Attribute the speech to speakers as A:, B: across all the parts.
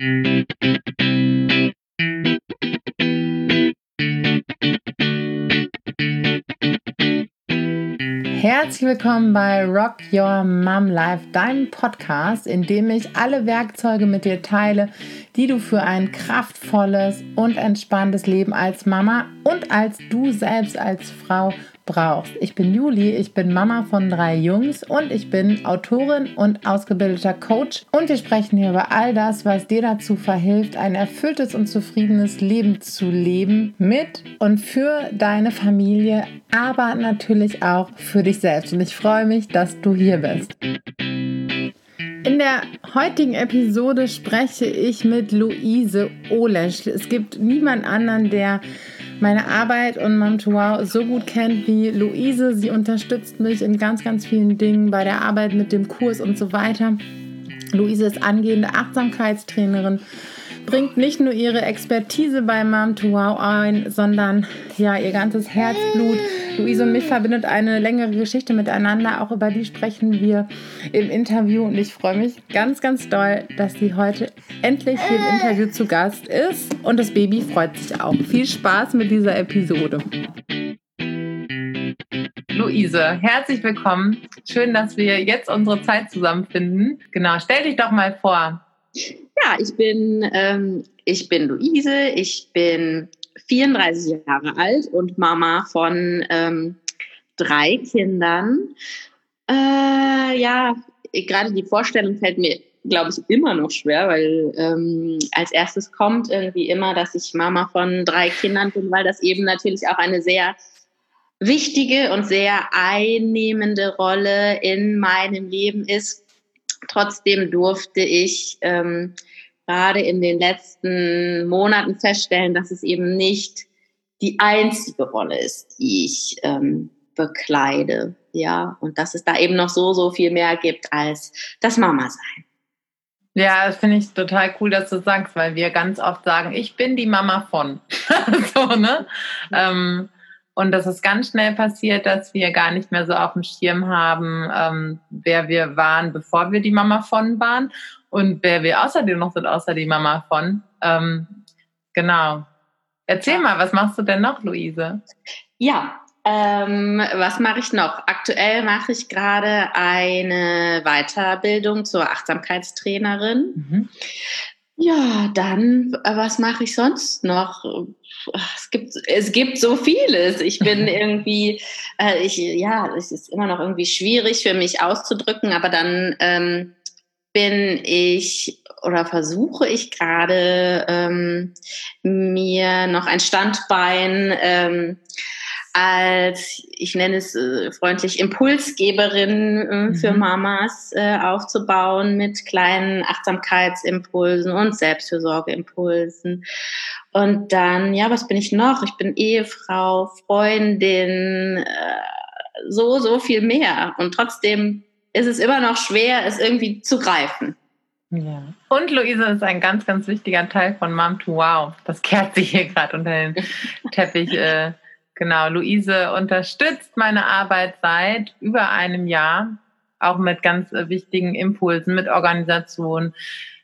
A: Herzlich willkommen bei Rock Your Mom Life, deinem Podcast, in dem ich alle Werkzeuge mit dir teile, die du für ein kraftvolles und entspanntes Leben als Mama und als du selbst als Frau brauchst. Ich bin Juli, ich bin Mama von drei Jungs und ich bin Autorin und ausgebildeter Coach. Und wir sprechen hier über all das, was dir dazu verhilft, ein erfülltes und zufriedenes Leben zu leben mit und für deine Familie, aber natürlich auch für dich selbst. Und ich freue mich, dass du hier bist. In der heutigen Episode spreche ich mit Luise Olesch. Es gibt niemand anderen, der meine Arbeit und Mom to Wow so gut kennt wie Luise. Sie unterstützt mich in ganz, ganz vielen Dingen bei der Arbeit mit dem Kurs und so weiter. Luise ist angehende Achtsamkeitstrainerin bringt nicht nur ihre Expertise bei Mom to Wow ein, sondern ja, ihr ganzes Herzblut. Luise und mich verbindet eine längere Geschichte miteinander. Auch über die sprechen wir im Interview. Und ich freue mich ganz, ganz doll, dass sie heute endlich hier im Interview zu Gast ist. Und das Baby freut sich auch. Viel Spaß mit dieser Episode. Luise, herzlich willkommen. Schön, dass wir jetzt unsere Zeit zusammenfinden. Genau, stell dich doch mal vor.
B: Ja, ich bin, ähm, ich bin Luise, ich bin 34 Jahre alt und Mama von ähm, drei Kindern. Äh, ja, gerade die Vorstellung fällt mir, glaube ich, immer noch schwer, weil ähm, als erstes kommt irgendwie immer, dass ich Mama von drei Kindern bin, weil das eben natürlich auch eine sehr wichtige und sehr einnehmende Rolle in meinem Leben ist. Trotzdem durfte ich ähm, gerade in den letzten Monaten feststellen, dass es eben nicht die einzige Rolle ist, die ich ähm, bekleide. Ja, und dass es da eben noch so, so viel mehr gibt als das Mama-Sein.
A: Ja, das finde ich total cool, dass du sagst, weil wir ganz oft sagen, ich bin die Mama von. so, ne? Ähm, und das ist ganz schnell passiert, dass wir gar nicht mehr so auf dem Schirm haben, ähm, wer wir waren, bevor wir die Mama von waren und wer wir außerdem noch sind, außer die Mama von. Ähm, genau. Erzähl mal, was machst du denn noch, Luise?
B: Ja, ähm, was mache ich noch? Aktuell mache ich gerade eine Weiterbildung zur Achtsamkeitstrainerin. Mhm. Ja, dann, äh, was mache ich sonst noch? Es gibt, es gibt so vieles. Ich bin irgendwie, äh, ich, ja, es ist immer noch irgendwie schwierig für mich auszudrücken, aber dann ähm, bin ich oder versuche ich gerade ähm, mir noch ein Standbein ähm, als, ich nenne es äh, freundlich, Impulsgeberin äh, mhm. für Mamas äh, aufzubauen mit kleinen Achtsamkeitsimpulsen und Selbstfürsorgeimpulsen. Und dann, ja, was bin ich noch? Ich bin Ehefrau, Freundin, äh, so, so viel mehr. Und trotzdem ist es immer noch schwer, es irgendwie zu greifen.
A: Ja. Und Luise ist ein ganz, ganz wichtiger Teil von Mom to Wow. Das kehrt sich hier gerade unter den Teppich. Genau, Luise unterstützt meine Arbeit seit über einem Jahr, auch mit ganz äh, wichtigen Impulsen, mit Organisation,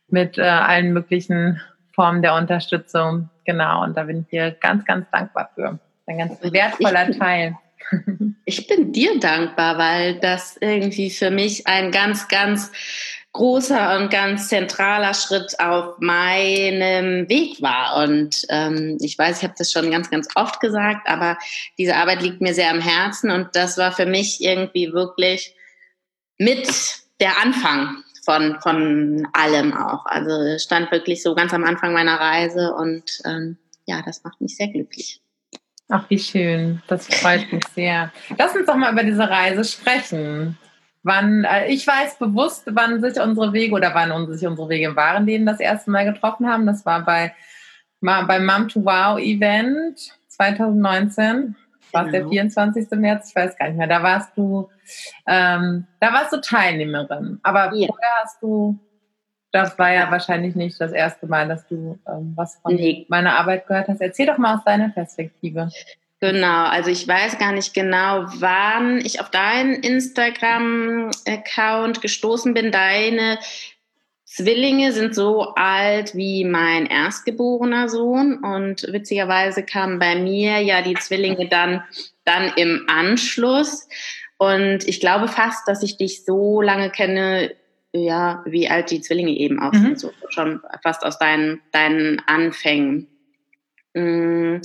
A: mit äh, allen möglichen Formen der Unterstützung. Genau, und da bin ich hier ganz, ganz dankbar für. Ein ganz wertvoller Teil.
B: Ich bin dir dankbar, weil das irgendwie für mich ein ganz, ganz großer und ganz zentraler Schritt auf meinem Weg war. Und ähm, ich weiß, ich habe das schon ganz, ganz oft gesagt, aber diese Arbeit liegt mir sehr am Herzen und das war für mich irgendwie wirklich mit der Anfang von, von allem auch. Also stand wirklich so ganz am Anfang meiner Reise und ähm, ja, das macht mich sehr glücklich.
A: Ach, wie schön. Das freut mich sehr. Lass uns doch mal über diese Reise sprechen wann, äh, ich weiß bewusst, wann sich unsere Wege oder wann sich unsere Wege im wahren Leben das erste Mal getroffen haben. Das war bei, beim Mom to Wow Event 2019. War es der 24. Genau. März? Ich weiß gar nicht mehr. Da warst du, ähm, da warst du Teilnehmerin. Aber ja. vorher hast du, das war ja wahrscheinlich nicht das erste Mal, dass du ähm, was von nee. meiner Arbeit gehört hast. Erzähl doch mal aus deiner Perspektive.
B: Genau, also ich weiß gar nicht genau, wann ich auf deinen Instagram-Account gestoßen bin. Deine Zwillinge sind so alt wie mein erstgeborener Sohn und witzigerweise kamen bei mir ja die Zwillinge dann, dann im Anschluss. Und ich glaube fast, dass ich dich so lange kenne, ja, wie alt die Zwillinge eben auch mhm. sind, so schon fast aus deinen, deinen Anfängen. Mm.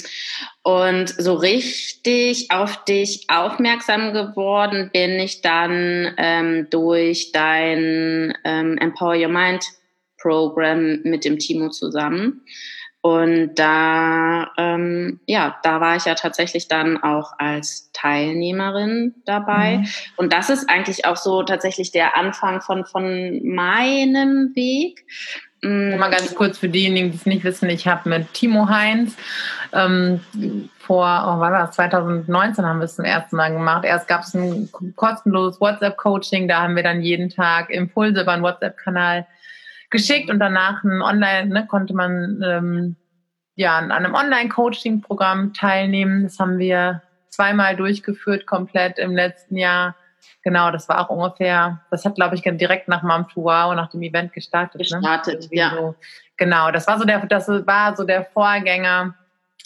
B: Und so richtig auf dich aufmerksam geworden bin ich dann ähm, durch dein ähm, Empower Your Mind Program mit dem Timo zusammen. Und da, ähm, ja, da war ich ja tatsächlich dann auch als Teilnehmerin dabei. Mhm. Und das ist eigentlich auch so tatsächlich der Anfang von, von meinem Weg.
A: Mhm. Mal ganz kurz für diejenigen, die es nicht wissen, ich habe mit Timo Heinz ähm, vor, oh, war das, 2019 haben wir es zum ersten Mal gemacht. Erst gab es ein kostenloses WhatsApp-Coaching, da haben wir dann jeden Tag Impulse über einen WhatsApp-Kanal geschickt und danach ein Online, ne, konnte man ähm, ja an einem Online-Coaching-Programm teilnehmen. Das haben wir zweimal durchgeführt, komplett im letzten Jahr. Genau, das war auch ungefähr, das hat, glaube ich, direkt nach Mom to Wow, nach dem Event gestartet.
B: Ne? Gestartet, ne? ja. So,
A: genau, das war so der, das war so der Vorgänger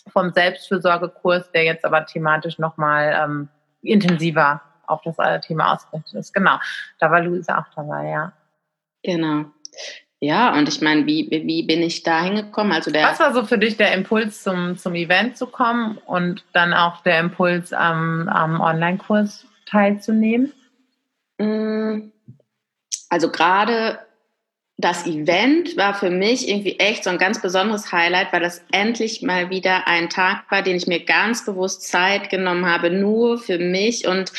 A: vom Selbstfürsorgekurs, der jetzt aber thematisch nochmal ähm, intensiver auf das Thema ausgerichtet ist. Genau, da war Luisa auch dabei, ja.
B: Genau. Ja, und ich meine, wie, wie bin ich da hingekommen? Also der
A: Was war so für dich der Impuls, zum, zum Event zu kommen und dann auch der Impuls, am, am Online-Kurs teilzunehmen?
B: Mm, also gerade das Event war für mich irgendwie echt so ein ganz besonderes Highlight, weil das endlich mal wieder ein Tag war, den ich mir ganz bewusst Zeit genommen habe, nur für mich und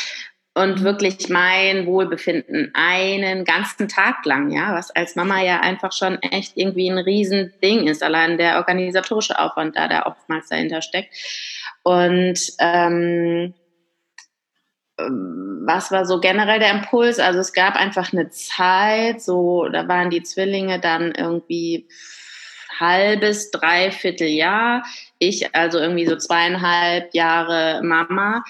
B: und wirklich mein Wohlbefinden einen ganzen Tag lang, ja, was als Mama ja einfach schon echt irgendwie ein Riesending ist, allein der organisatorische Aufwand da, der oftmals dahinter steckt. Und ähm, was war so generell der Impuls? Also es gab einfach eine Zeit, so da waren die Zwillinge dann irgendwie halbes, dreiviertel Jahr. Ich also irgendwie so zweieinhalb Jahre Mama.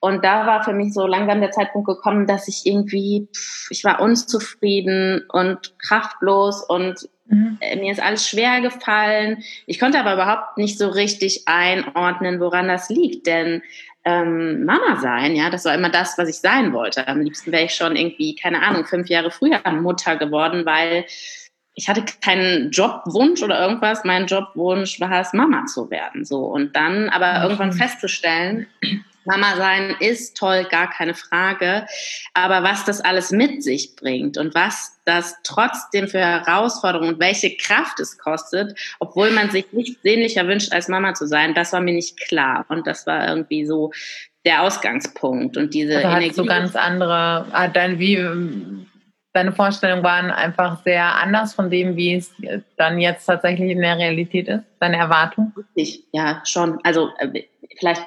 B: Und da war für mich so langsam der Zeitpunkt gekommen, dass ich irgendwie, ich war unzufrieden und kraftlos und mhm. mir ist alles schwer gefallen. Ich konnte aber überhaupt nicht so richtig einordnen, woran das liegt, denn ähm, Mama sein, ja, das war immer das, was ich sein wollte. Am liebsten wäre ich schon irgendwie, keine Ahnung, fünf Jahre früher Mutter geworden, weil ich hatte keinen Jobwunsch oder irgendwas. Mein Jobwunsch war es, Mama zu werden. So. Und dann aber irgendwann festzustellen, Mama sein ist toll, gar keine Frage. Aber was das alles mit sich bringt und was das trotzdem für Herausforderungen und welche Kraft es kostet, obwohl man sich nicht sehnlicher wünscht, als Mama zu sein, das war mir nicht klar. Und das war irgendwie so der Ausgangspunkt und diese
A: also Energie. so ganz andere, dein, wie, deine Vorstellungen waren einfach sehr anders von dem, wie es dann jetzt tatsächlich in der Realität ist, deine Erwartung?
B: Richtig, ja, schon. Also äh, vielleicht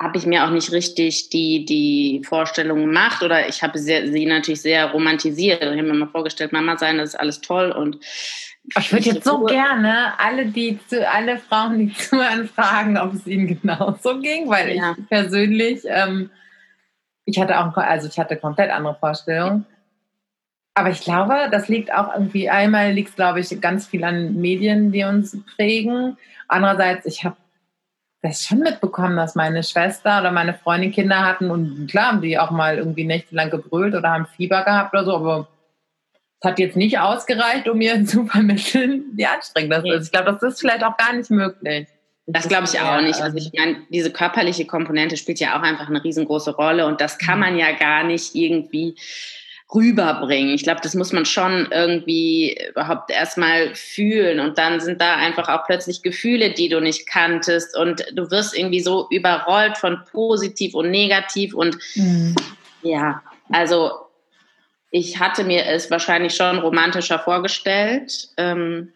B: habe ich mir auch nicht richtig die, die Vorstellung gemacht oder ich habe sie, sie natürlich sehr romantisiert. Ich habe mir mal vorgestellt, Mama sein, das ist alles toll und
A: ich würde jetzt so gerne alle, die zu, alle Frauen, die zuhören, fragen, ob es ihnen genauso ging, weil ja. ich persönlich, ähm, ich hatte auch, also ich hatte komplett andere Vorstellungen. Aber ich glaube, das liegt auch irgendwie, einmal liegt es, glaube ich, ganz viel an Medien, die uns prägen. Andererseits, ich habe das schon mitbekommen, dass meine Schwester oder meine Freundin Kinder hatten und klar haben die auch mal irgendwie nächtelang gebrüllt oder haben Fieber gehabt oder so, aber es hat jetzt nicht ausgereicht, um mir zu vermitteln, wie anstrengend das ist. Ich glaube, das ist vielleicht auch gar nicht möglich.
B: Das glaube ich auch nicht. Also ich meine, diese körperliche Komponente spielt ja auch einfach eine riesengroße Rolle und das kann mhm. man ja gar nicht irgendwie rüberbringen. Ich glaube, das muss man schon irgendwie überhaupt erstmal fühlen. Und dann sind da einfach auch plötzlich Gefühle, die du nicht kanntest. Und du wirst irgendwie so überrollt von positiv und negativ. Und mhm. ja, also ich hatte mir es wahrscheinlich schon romantischer vorgestellt. Ähm,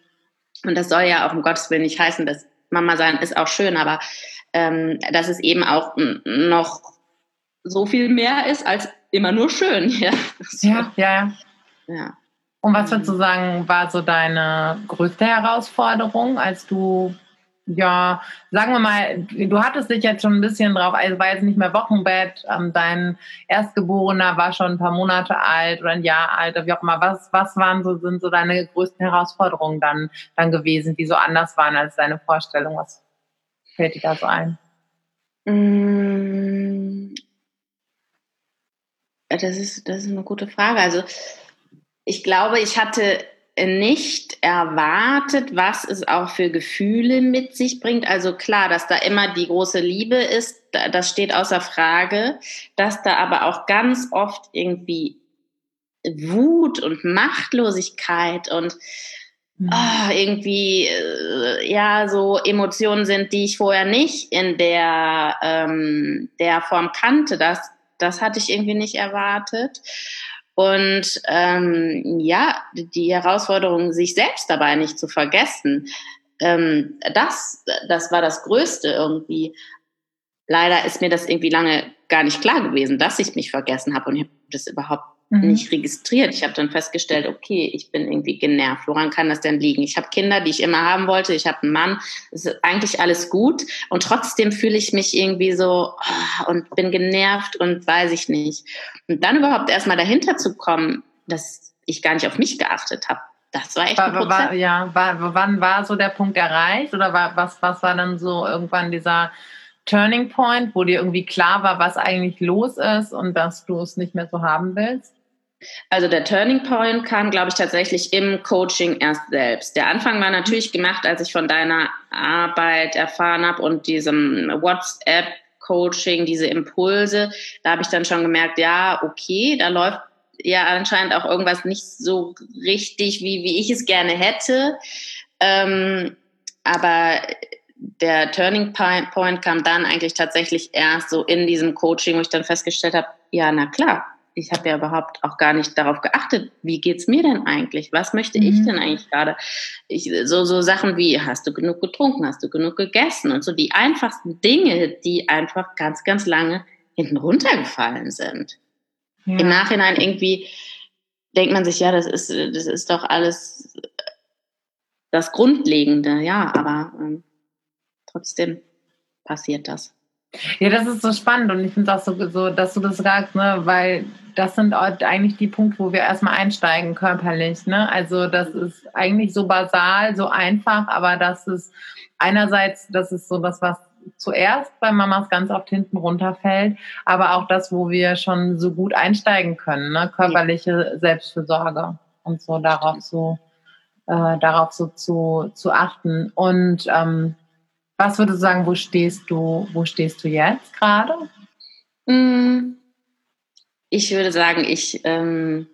B: und das soll ja auch um Gottes Willen nicht heißen, dass Mama sein ist auch schön, aber ähm, dass es eben auch noch so viel mehr ist als immer nur schön. Ja,
A: ja, ja. ja. Und was würdest du sagen, war so deine größte Herausforderung, als du ja, sagen wir mal, du hattest dich jetzt schon ein bisschen drauf, also war jetzt nicht mehr Wochenbett, ähm, dein Erstgeborener war schon ein paar Monate alt oder ein Jahr alt, wie auch immer. Was, was waren so, sind so deine größten Herausforderungen dann, dann gewesen, die so anders waren als deine Vorstellung? Was fällt dir da so ein?
B: Mm. Das ist, das ist eine gute Frage. Also, ich glaube, ich hatte nicht erwartet, was es auch für Gefühle mit sich bringt. Also klar, dass da immer die große Liebe ist, das steht außer Frage, dass da aber auch ganz oft irgendwie Wut und Machtlosigkeit und oh, irgendwie äh, ja so Emotionen sind, die ich vorher nicht in der ähm, der Form kannte. Das das hatte ich irgendwie nicht erwartet. Und ähm, ja, die Herausforderung, sich selbst dabei nicht zu vergessen, ähm, das, das war das Größte irgendwie. Leider ist mir das irgendwie lange gar nicht klar gewesen, dass ich mich vergessen habe und ich habe das überhaupt mhm. nicht registriert. Ich habe dann festgestellt, okay, ich bin irgendwie genervt. Woran kann das denn liegen? Ich habe Kinder, die ich immer haben wollte. Ich habe einen Mann. Es ist eigentlich alles gut. Und trotzdem fühle ich mich irgendwie so oh, und bin genervt und weiß ich nicht. Und dann überhaupt erstmal dahinter zu kommen, dass ich gar nicht auf mich geachtet habe. Das war echt war,
A: ein war, Ja, war, wann war so der Punkt erreicht? Oder war, was, was war dann so irgendwann dieser Turning Point, wo dir irgendwie klar war, was eigentlich los ist und dass du es nicht mehr so haben willst?
B: Also der Turning Point kam, glaube ich, tatsächlich im Coaching erst selbst. Der Anfang war natürlich gemacht, als ich von deiner Arbeit erfahren habe und diesem WhatsApp-Coaching, diese Impulse. Da habe ich dann schon gemerkt, ja, okay, da läuft ja anscheinend auch irgendwas nicht so richtig, wie, wie ich es gerne hätte. Ähm, aber der Turning Point kam dann eigentlich tatsächlich erst so in diesem Coaching, wo ich dann festgestellt habe, ja, na klar, ich habe ja überhaupt auch gar nicht darauf geachtet, wie geht's mir denn eigentlich? Was möchte mhm. ich denn eigentlich gerade? Ich, so, so Sachen wie, hast du genug getrunken? Hast du genug gegessen? Und so die einfachsten Dinge, die einfach ganz, ganz lange hinten runtergefallen sind. Ja. Im Nachhinein irgendwie denkt man sich, ja, das ist, das ist doch alles das Grundlegende, ja, aber ähm, trotzdem passiert das.
A: Ja, das ist so spannend und ich finde es auch so, so, dass du das sagst, ne, weil das sind eigentlich die Punkte, wo wir erstmal einsteigen körperlich. Ne? Also das ist eigentlich so basal, so einfach, aber das ist einerseits, das ist so das, was zuerst bei Mamas ganz oft hinten runterfällt, aber auch das, wo wir schon so gut einsteigen können, ne? körperliche Selbstfürsorge und so darauf so äh, darauf so zu, zu achten. Und ähm, was würdest du sagen, wo stehst du, wo stehst du jetzt gerade?
B: Mm, ich würde sagen, ich, ähm,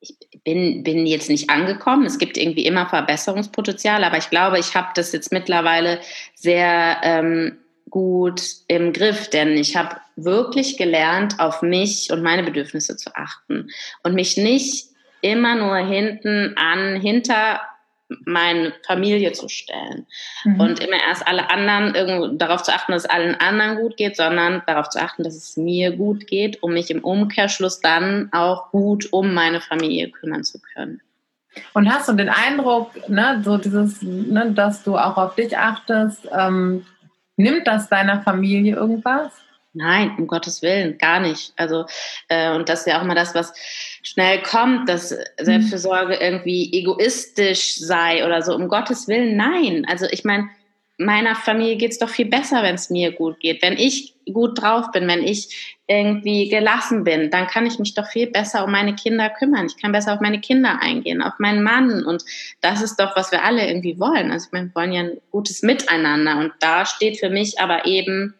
B: ich bin, bin jetzt nicht angekommen. Es gibt irgendwie immer Verbesserungspotenzial, aber ich glaube, ich habe das jetzt mittlerweile sehr ähm, gut im Griff, denn ich habe wirklich gelernt, auf mich und meine Bedürfnisse zu achten und mich nicht immer nur hinten an, hinter meine Familie zu stellen mhm. und immer erst alle anderen irgendwo darauf zu achten, dass es allen anderen gut geht, sondern darauf zu achten, dass es mir gut geht, um mich im Umkehrschluss dann auch gut um meine Familie kümmern zu können.
A: Und hast du den Eindruck, ne, so dieses, ne, dass du auch auf dich achtest, ähm, nimmt das deiner Familie irgendwas?
B: Nein, um Gottes Willen, gar nicht. Also, äh, und das ist ja auch mal das, was schnell kommt, dass Selbstfürsorge irgendwie egoistisch sei oder so. Um Gottes Willen, nein. Also, ich meine, meiner Familie geht's doch viel besser, wenn es mir gut geht. Wenn ich gut drauf bin, wenn ich irgendwie gelassen bin, dann kann ich mich doch viel besser um meine Kinder kümmern. Ich kann besser auf meine Kinder eingehen, auf meinen Mann. Und das ist doch, was wir alle irgendwie wollen. Also ich meine, wir wollen ja ein gutes Miteinander. Und da steht für mich aber eben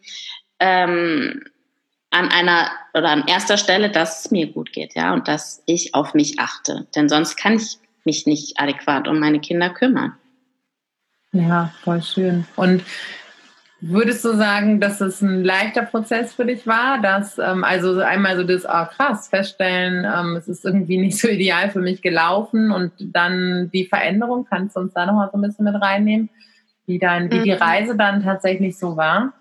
B: ähm, an einer oder an erster Stelle, dass es mir gut geht, ja, und dass ich auf mich achte. Denn sonst kann ich mich nicht adäquat um meine Kinder kümmern.
A: Ja, voll schön. Und würdest du sagen, dass es ein leichter Prozess für dich war, dass ähm, also einmal so das, oh krass, feststellen, ähm, es ist irgendwie nicht so ideal für mich gelaufen und dann die Veränderung, kannst du uns da nochmal so ein bisschen mit reinnehmen, wie, dein, wie die mhm. Reise dann tatsächlich so war?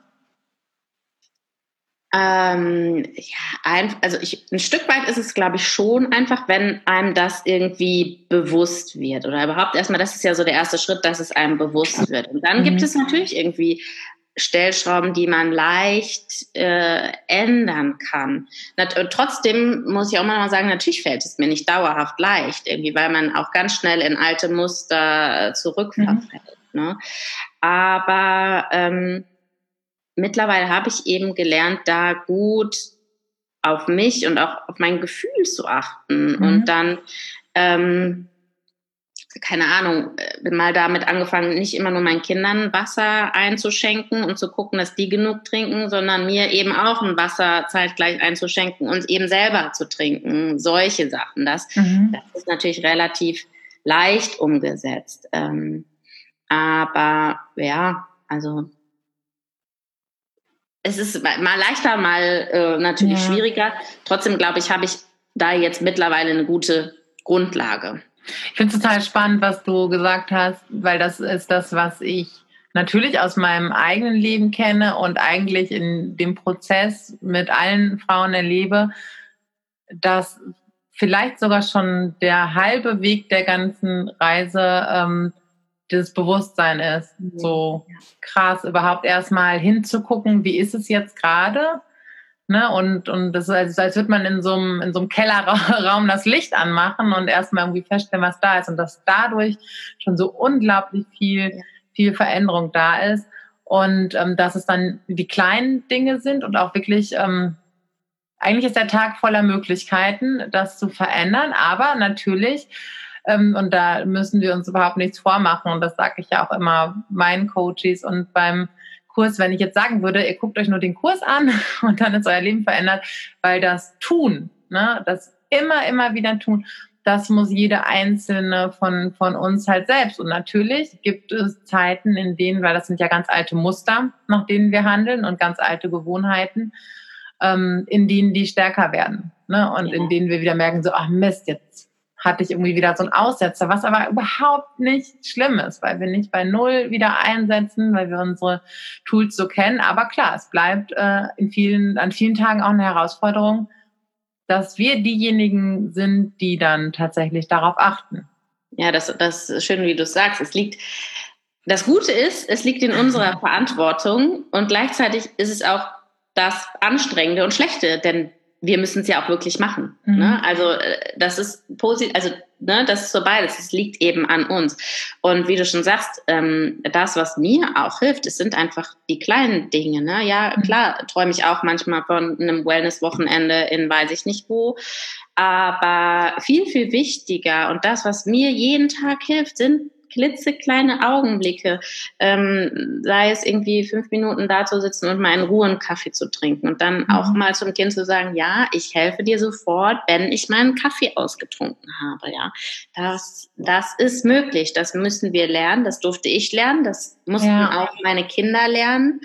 B: Ähm, ja, ein, also ich, ein Stück weit ist es, glaube ich, schon einfach, wenn einem das irgendwie bewusst wird. Oder überhaupt erstmal, das ist ja so der erste Schritt, dass es einem bewusst wird. Und dann mhm. gibt es natürlich irgendwie Stellschrauben, die man leicht äh, ändern kann. trotzdem muss ich auch mal sagen, natürlich fällt es mir nicht dauerhaft leicht, irgendwie, weil man auch ganz schnell in alte Muster zurückverfällt. Mhm. Ne? Aber ähm, mittlerweile habe ich eben gelernt, da gut auf mich und auch auf mein Gefühl zu achten mhm. und dann ähm, keine Ahnung, bin mal damit angefangen, nicht immer nur meinen Kindern Wasser einzuschenken und zu gucken, dass die genug trinken, sondern mir eben auch ein Wasser zeitgleich einzuschenken und eben selber zu trinken. Solche Sachen. Das, mhm. das ist natürlich relativ leicht umgesetzt. Ähm, aber ja, also es ist mal leichter, mal äh, natürlich ja. schwieriger. Trotzdem glaube ich, habe ich da jetzt mittlerweile eine gute Grundlage.
A: Ich finde es total spannend, was du gesagt hast, weil das ist das, was ich natürlich aus meinem eigenen Leben kenne und eigentlich in dem Prozess mit allen Frauen erlebe, dass vielleicht sogar schon der halbe Weg der ganzen Reise ähm, das Bewusstsein ist. So krass, überhaupt erstmal hinzugucken, wie ist es jetzt gerade? Ne? Und, und das ist, als, als würde man in so, einem, in so einem Kellerraum das Licht anmachen und erstmal irgendwie feststellen, was da ist. Und dass dadurch schon so unglaublich viel, viel Veränderung da ist. Und ähm, dass es dann die kleinen Dinge sind und auch wirklich, ähm, eigentlich ist der Tag voller Möglichkeiten, das zu verändern. Aber natürlich, und da müssen wir uns überhaupt nichts vormachen. Und das sage ich ja auch immer meinen Coaches und beim Kurs, wenn ich jetzt sagen würde, ihr guckt euch nur den Kurs an und dann ist euer Leben verändert, weil das Tun, ne, das immer, immer wieder tun, das muss jede einzelne von, von uns halt selbst. Und natürlich gibt es Zeiten, in denen, weil das sind ja ganz alte Muster, nach denen wir handeln und ganz alte Gewohnheiten, ähm, in denen die stärker werden. Ne? Und ja. in denen wir wieder merken, so, ach Mist, jetzt hatte ich irgendwie wieder so einen Aussetzer, was aber überhaupt nicht schlimm ist, weil wir nicht bei Null wieder einsetzen, weil wir unsere Tools so kennen. Aber klar, es bleibt äh, in vielen, an vielen Tagen auch eine Herausforderung, dass wir diejenigen sind, die dann tatsächlich darauf achten.
B: Ja, das, das ist schön, wie du sagst. Es liegt, das Gute ist, es liegt in unserer Verantwortung und gleichzeitig ist es auch das Anstrengende und Schlechte, denn wir müssen es ja auch wirklich machen. Mhm. Ne? Also äh, das ist positiv, also ne, das ist so beides. Es liegt eben an uns. Und wie du schon sagst, ähm, das, was mir auch hilft, es sind einfach die kleinen Dinge. Ne? Ja, mhm. klar, träume ich auch manchmal von einem Wellness-Wochenende in weiß ich nicht wo. Aber viel, viel wichtiger und das, was mir jeden Tag hilft, sind klitzekleine Augenblicke, ähm, sei es irgendwie fünf Minuten da zu sitzen und mal in Ruhe einen Kaffee zu trinken und dann mhm. auch mal zum Kind zu sagen, ja, ich helfe dir sofort, wenn ich meinen Kaffee ausgetrunken habe, ja. Das, das ist möglich, das müssen wir lernen, das durfte ich lernen, das mussten ja. auch meine Kinder lernen.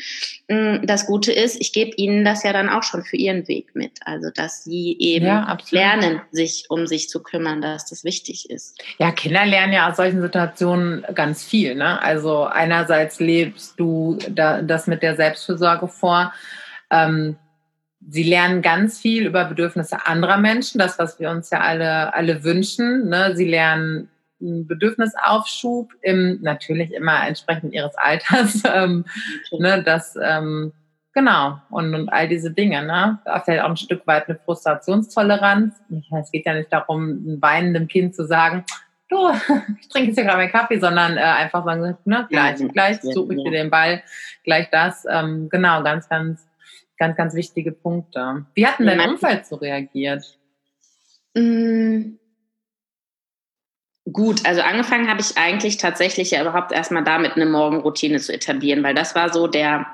B: Mm, das Gute ist, ich gebe ihnen das ja dann auch schon für ihren Weg mit, also dass sie eben ja, lernen, sich um sich zu kümmern, dass das wichtig ist.
A: Ja, Kinder lernen ja aus solchen Situationen schon ganz viel. Ne? Also einerseits lebst du da, das mit der Selbstfürsorge vor. Ähm, sie lernen ganz viel über Bedürfnisse anderer Menschen, das, was wir uns ja alle, alle wünschen. Ne? Sie lernen Bedürfnisaufschub im natürlich immer entsprechend ihres Alters. Ähm, ne? Das ähm, Genau, und, und all diese Dinge, ne? Da fällt auch ein Stück weit eine Frustrationstoleranz. Es geht ja nicht darum, einem weinenden Kind zu sagen, du, ich trinke jetzt hier gerade meinen Kaffee, sondern äh, einfach sagen, ne, gleich, ja, gleich suche ich dir den Ball, gleich das. Ähm, genau, ganz, ganz, ganz, ganz wichtige Punkte. Wie hat denn dein Umfeld so reagiert?
B: Mm. Gut, also angefangen habe ich eigentlich tatsächlich ja überhaupt erstmal damit eine Morgenroutine zu etablieren, weil das war so der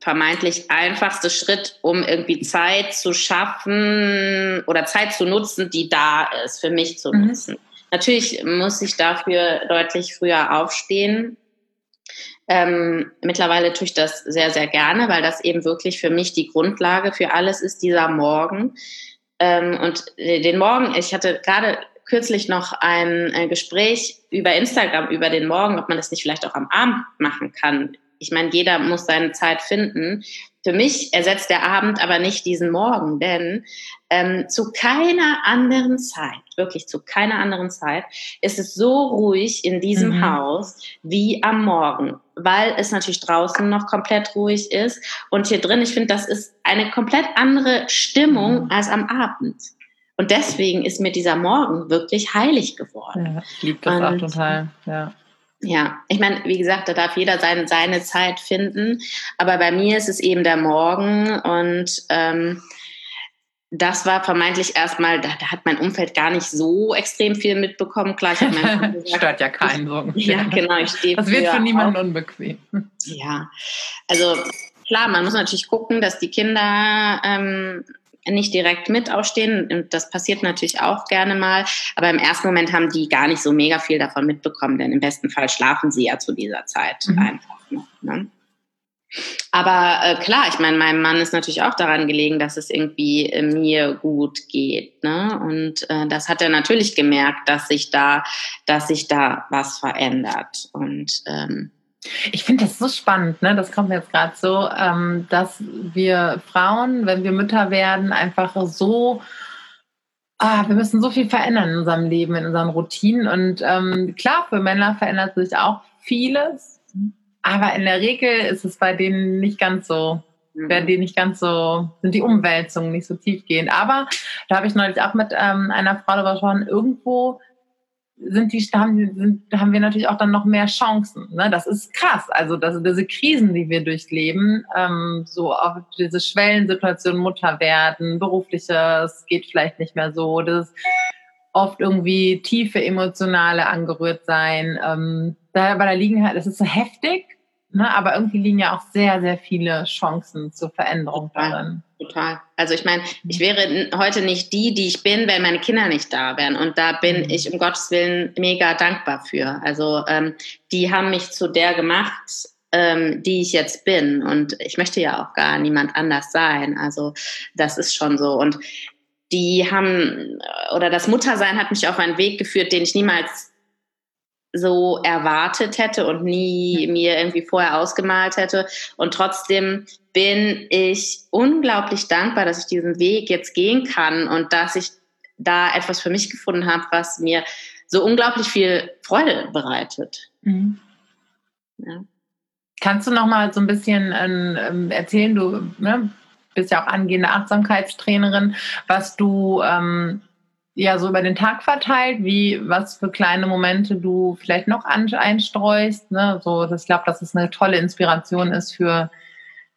B: vermeintlich einfachste Schritt, um irgendwie Zeit zu schaffen oder Zeit zu nutzen, die da ist, für mich zu mhm. Natürlich muss ich dafür deutlich früher aufstehen. Ähm, mittlerweile tue ich das sehr, sehr gerne, weil das eben wirklich für mich die Grundlage für alles ist, dieser Morgen. Ähm, und den Morgen, ich hatte gerade kürzlich noch ein, ein, Gespräch über Instagram, über den Morgen, ob man das nicht vielleicht auch am Abend machen kann. Ich meine, jeder muss seine Zeit finden. Für mich ersetzt der Abend aber nicht diesen Morgen, denn ähm, zu keiner anderen Zeit, wirklich zu keiner anderen Zeit, ist es so ruhig in diesem mhm. Haus wie am Morgen, weil es natürlich draußen noch komplett ruhig ist und hier drin, ich finde, das ist eine komplett andere Stimmung mhm. als am Abend. Und deswegen ist mir dieser Morgen wirklich heilig geworden.
A: Ja, ich liebe das und, total, ja.
B: Ja, ich meine, wie gesagt, da darf jeder seine, seine Zeit finden. Aber bei mir ist es eben der Morgen und ähm, das war vermeintlich erstmal, da, da, hat mein Umfeld gar nicht so extrem viel mitbekommen. Klar, ich habe
A: meinem gesagt, Stört ja keinen so.
B: Ja, genau, ich stehe
A: Das wird für niemanden unbequem.
B: Ja, also klar, man muss natürlich gucken, dass die Kinder ähm, nicht direkt mit aufstehen. Das passiert natürlich auch gerne mal. Aber im ersten Moment haben die gar nicht so mega viel davon mitbekommen, denn im besten Fall schlafen sie ja zu dieser Zeit mhm. einfach noch. Ne? Aber äh, klar, ich meine, meinem Mann ist natürlich auch daran gelegen, dass es irgendwie äh, mir gut geht. Ne? Und äh, das hat er natürlich gemerkt, dass sich da, dass sich da was verändert. Und ähm,
A: ich finde das so spannend, ne? Das kommt mir jetzt gerade so, ähm, dass wir Frauen, wenn wir Mütter werden, einfach so ah, wir müssen so viel verändern in unserem Leben, in unseren Routinen. Und ähm, klar, für Männer verändert sich auch vieles, aber in der Regel ist es bei denen nicht ganz so, mhm. werden die nicht ganz so, sind die Umwälzungen nicht so tiefgehend. Aber da habe ich neulich auch mit ähm, einer Frau darüber gesprochen, irgendwo sind die, haben, sind, haben wir natürlich auch dann noch mehr Chancen. Ne? Das ist krass. Also das, diese Krisen, die wir durchleben, ähm, so auch diese Schwellensituation, Mutter werden, berufliches geht vielleicht nicht mehr so, das oft irgendwie tiefe emotionale angerührt sein. Ähm, da, bei der liegen halt, das ist so heftig, Ne, aber irgendwie liegen ja auch sehr, sehr viele Chancen zur Veränderung
B: total,
A: darin.
B: Total. Also ich meine, ich wäre heute nicht die, die ich bin, wenn meine Kinder nicht da wären. Und da bin mhm. ich um Gottes Willen mega dankbar für. Also ähm, die haben mich zu der gemacht, ähm, die ich jetzt bin. Und ich möchte ja auch gar niemand anders sein. Also das ist schon so. Und die haben, oder das Muttersein hat mich auf einen Weg geführt, den ich niemals so erwartet hätte und nie mir irgendwie vorher ausgemalt hätte. Und trotzdem bin ich unglaublich dankbar, dass ich diesen Weg jetzt gehen kann und dass ich da etwas für mich gefunden habe, was mir so unglaublich viel Freude bereitet. Mhm.
A: Ja. Kannst du noch mal so ein bisschen ähm, erzählen, du ne, bist ja auch angehende Achtsamkeitstrainerin, was du ähm, ja so über den Tag verteilt, wie was für kleine Momente du vielleicht noch einstreust. Ne? So, ich glaube, dass es eine tolle Inspiration ist für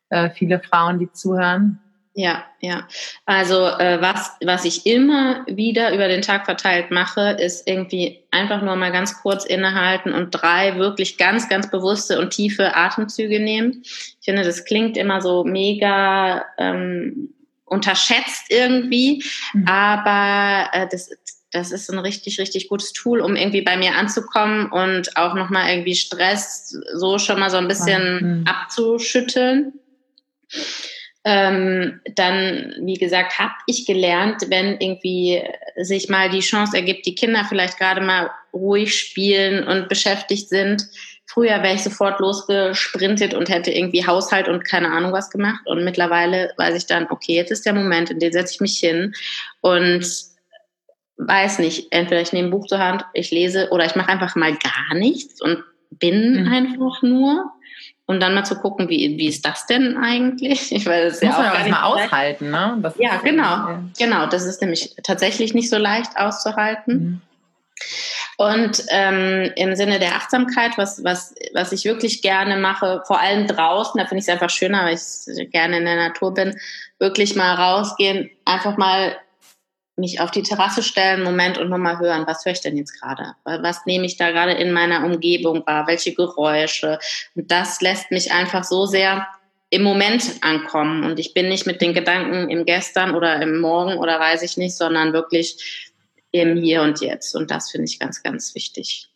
A: äh, viele Frauen, die zuhören.
B: Ja, ja. Also äh, was, was ich immer wieder über den Tag verteilt mache, ist irgendwie einfach nur mal ganz kurz innehalten und drei wirklich ganz, ganz bewusste und tiefe Atemzüge nehmen. Ich finde, das klingt immer so mega ähm, unterschätzt irgendwie, mhm. aber äh, das, das ist ein richtig, richtig gutes Tool, um irgendwie bei mir anzukommen und auch nochmal irgendwie Stress so schon mal so ein bisschen mhm. abzuschütteln. Ähm, dann, wie gesagt, habe ich gelernt, wenn irgendwie sich mal die Chance ergibt, die Kinder vielleicht gerade mal ruhig spielen und beschäftigt sind, Früher wäre ich sofort losgesprintet und hätte irgendwie Haushalt und keine Ahnung was gemacht. Und mittlerweile weiß ich dann, okay, jetzt ist der Moment, in dem setze ich mich hin und weiß nicht, entweder ich nehme ein Buch zur Hand, ich lese oder ich mache einfach mal gar nichts und bin mhm. einfach nur. Und dann mal zu gucken, wie, wie ist das denn eigentlich?
A: Ich weiß es ja auch gar nicht mal aushalten, ne?
B: Das ja, genau, ja. genau. Das ist nämlich tatsächlich nicht so leicht auszuhalten. Mhm. Und ähm, im Sinne der Achtsamkeit, was, was, was ich wirklich gerne mache, vor allem draußen, da finde ich es einfach schöner, weil ich gerne in der Natur bin, wirklich mal rausgehen, einfach mal mich auf die Terrasse stellen, Moment und nochmal hören, was höre ich denn jetzt gerade? Was nehme ich da gerade in meiner Umgebung wahr? Welche Geräusche? Und das lässt mich einfach so sehr im Moment ankommen. Und ich bin nicht mit den Gedanken im Gestern oder im Morgen oder weiß ich nicht, sondern wirklich im Hier und Jetzt. Und das finde ich ganz, ganz wichtig.